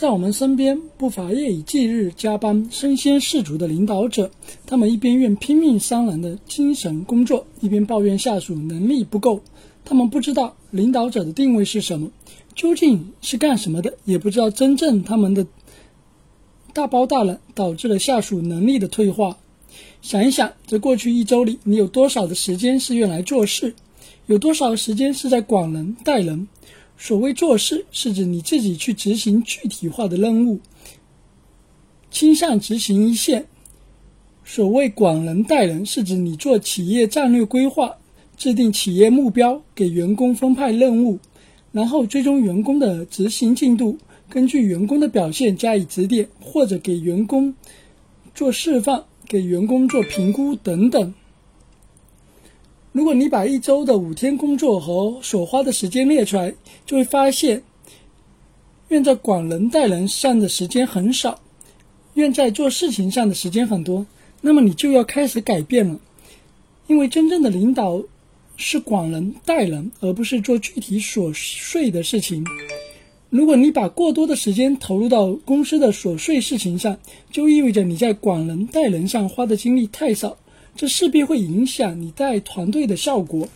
在我们身边不乏夜以继日加班、身先士卒的领导者，他们一边愿拼命伤人的精神工作，一边抱怨下属能力不够。他们不知道领导者的定位是什么，究竟是干什么的，也不知道真正他们的大包大揽导致了下属能力的退化。想一想，在过去一周里，你有多少的时间是用来做事，有多少时间是在管人带人？所谓做事，是指你自己去执行具体化的任务，倾向执行一线；所谓管人带人，是指你做企业战略规划，制定企业目标，给员工分派任务，然后追踪员工的执行进度，根据员工的表现加以指点，或者给员工做示范，给员工做评估等等。如果你把一周的五天工作和所花的时间列出来，就会发现，愿在管人带人上的时间很少，愿在做事情上的时间很多。那么你就要开始改变了，因为真正的领导是管人带人，而不是做具体琐碎的事情。如果你把过多的时间投入到公司的琐碎事情上，就意味着你在管人带人上花的精力太少。这势必会影响你带团队的效果。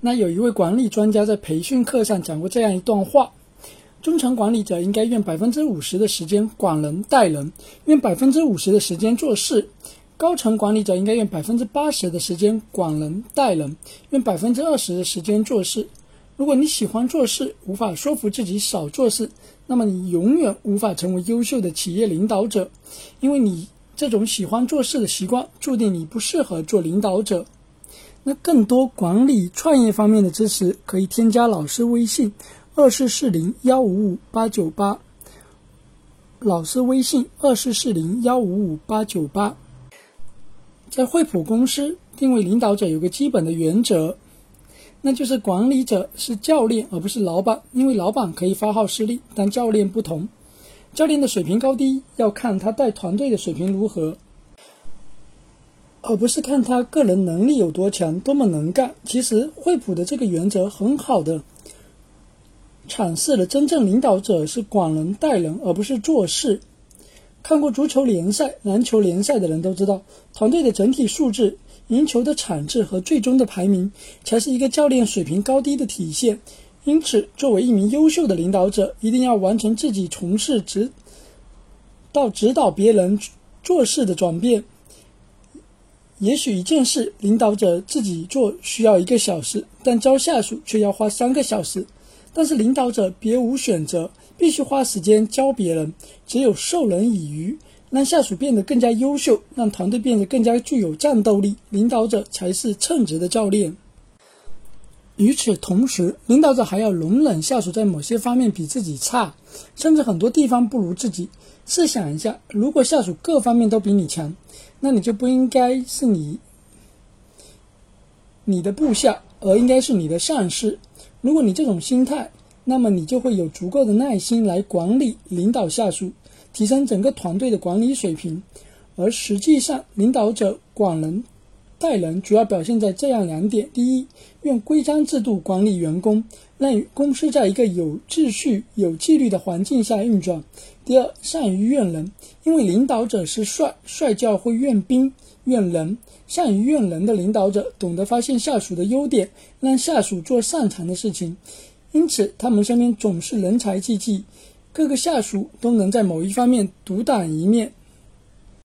那有一位管理专家在培训课上讲过这样一段话：中层管理者应该用百分之五十的时间管人带人，用百分之五十的时间做事；高层管理者应该用百分之八十的时间管人带人，用百分之二十的时间做事。如果你喜欢做事，无法说服自己少做事，那么你永远无法成为优秀的企业领导者，因为你。这种喜欢做事的习惯，注定你不适合做领导者。那更多管理、创业方面的知识，可以添加老师微信：二四四零幺五五八九八。老师微信：二四四零幺五五八九八。在惠普公司定位领导者有个基本的原则，那就是管理者是教练而不是老板，因为老板可以发号施令，但教练不同。教练的水平高低要看他带团队的水平如何，而不是看他个人能力有多强、多么能干。其实惠普的这个原则很好的阐释了真正领导者是管人带人，而不是做事。看过足球联赛、篮球联赛的人都知道，团队的整体素质、赢球的产质和最终的排名，才是一个教练水平高低的体现。因此，作为一名优秀的领导者，一定要完成自己从事指到指导别人做事的转变。也许一件事，领导者自己做需要一个小时，但招下属却要花三个小时。但是领导者别无选择，必须花时间教别人。只有授人以渔，让下属变得更加优秀，让团队变得更加具有战斗力，领导者才是称职的教练。与此同时，领导者还要容忍下属在某些方面比自己差，甚至很多地方不如自己。试想一下，如果下属各方面都比你强，那你就不应该是你你的部下，而应该是你的上司。如果你这种心态，那么你就会有足够的耐心来管理、领导下属，提升整个团队的管理水平。而实际上，领导者管人。带人主要表现在这样两点：第一，用规章制度管理员工，让公司在一个有秩序、有纪律的环境下运转；第二，善于用人，因为领导者是帅，帅教会用兵、用人。善于用人的领导者懂得发现下属的优点，让下属做擅长的事情，因此他们身边总是人才济济，各个下属都能在某一方面独当一面。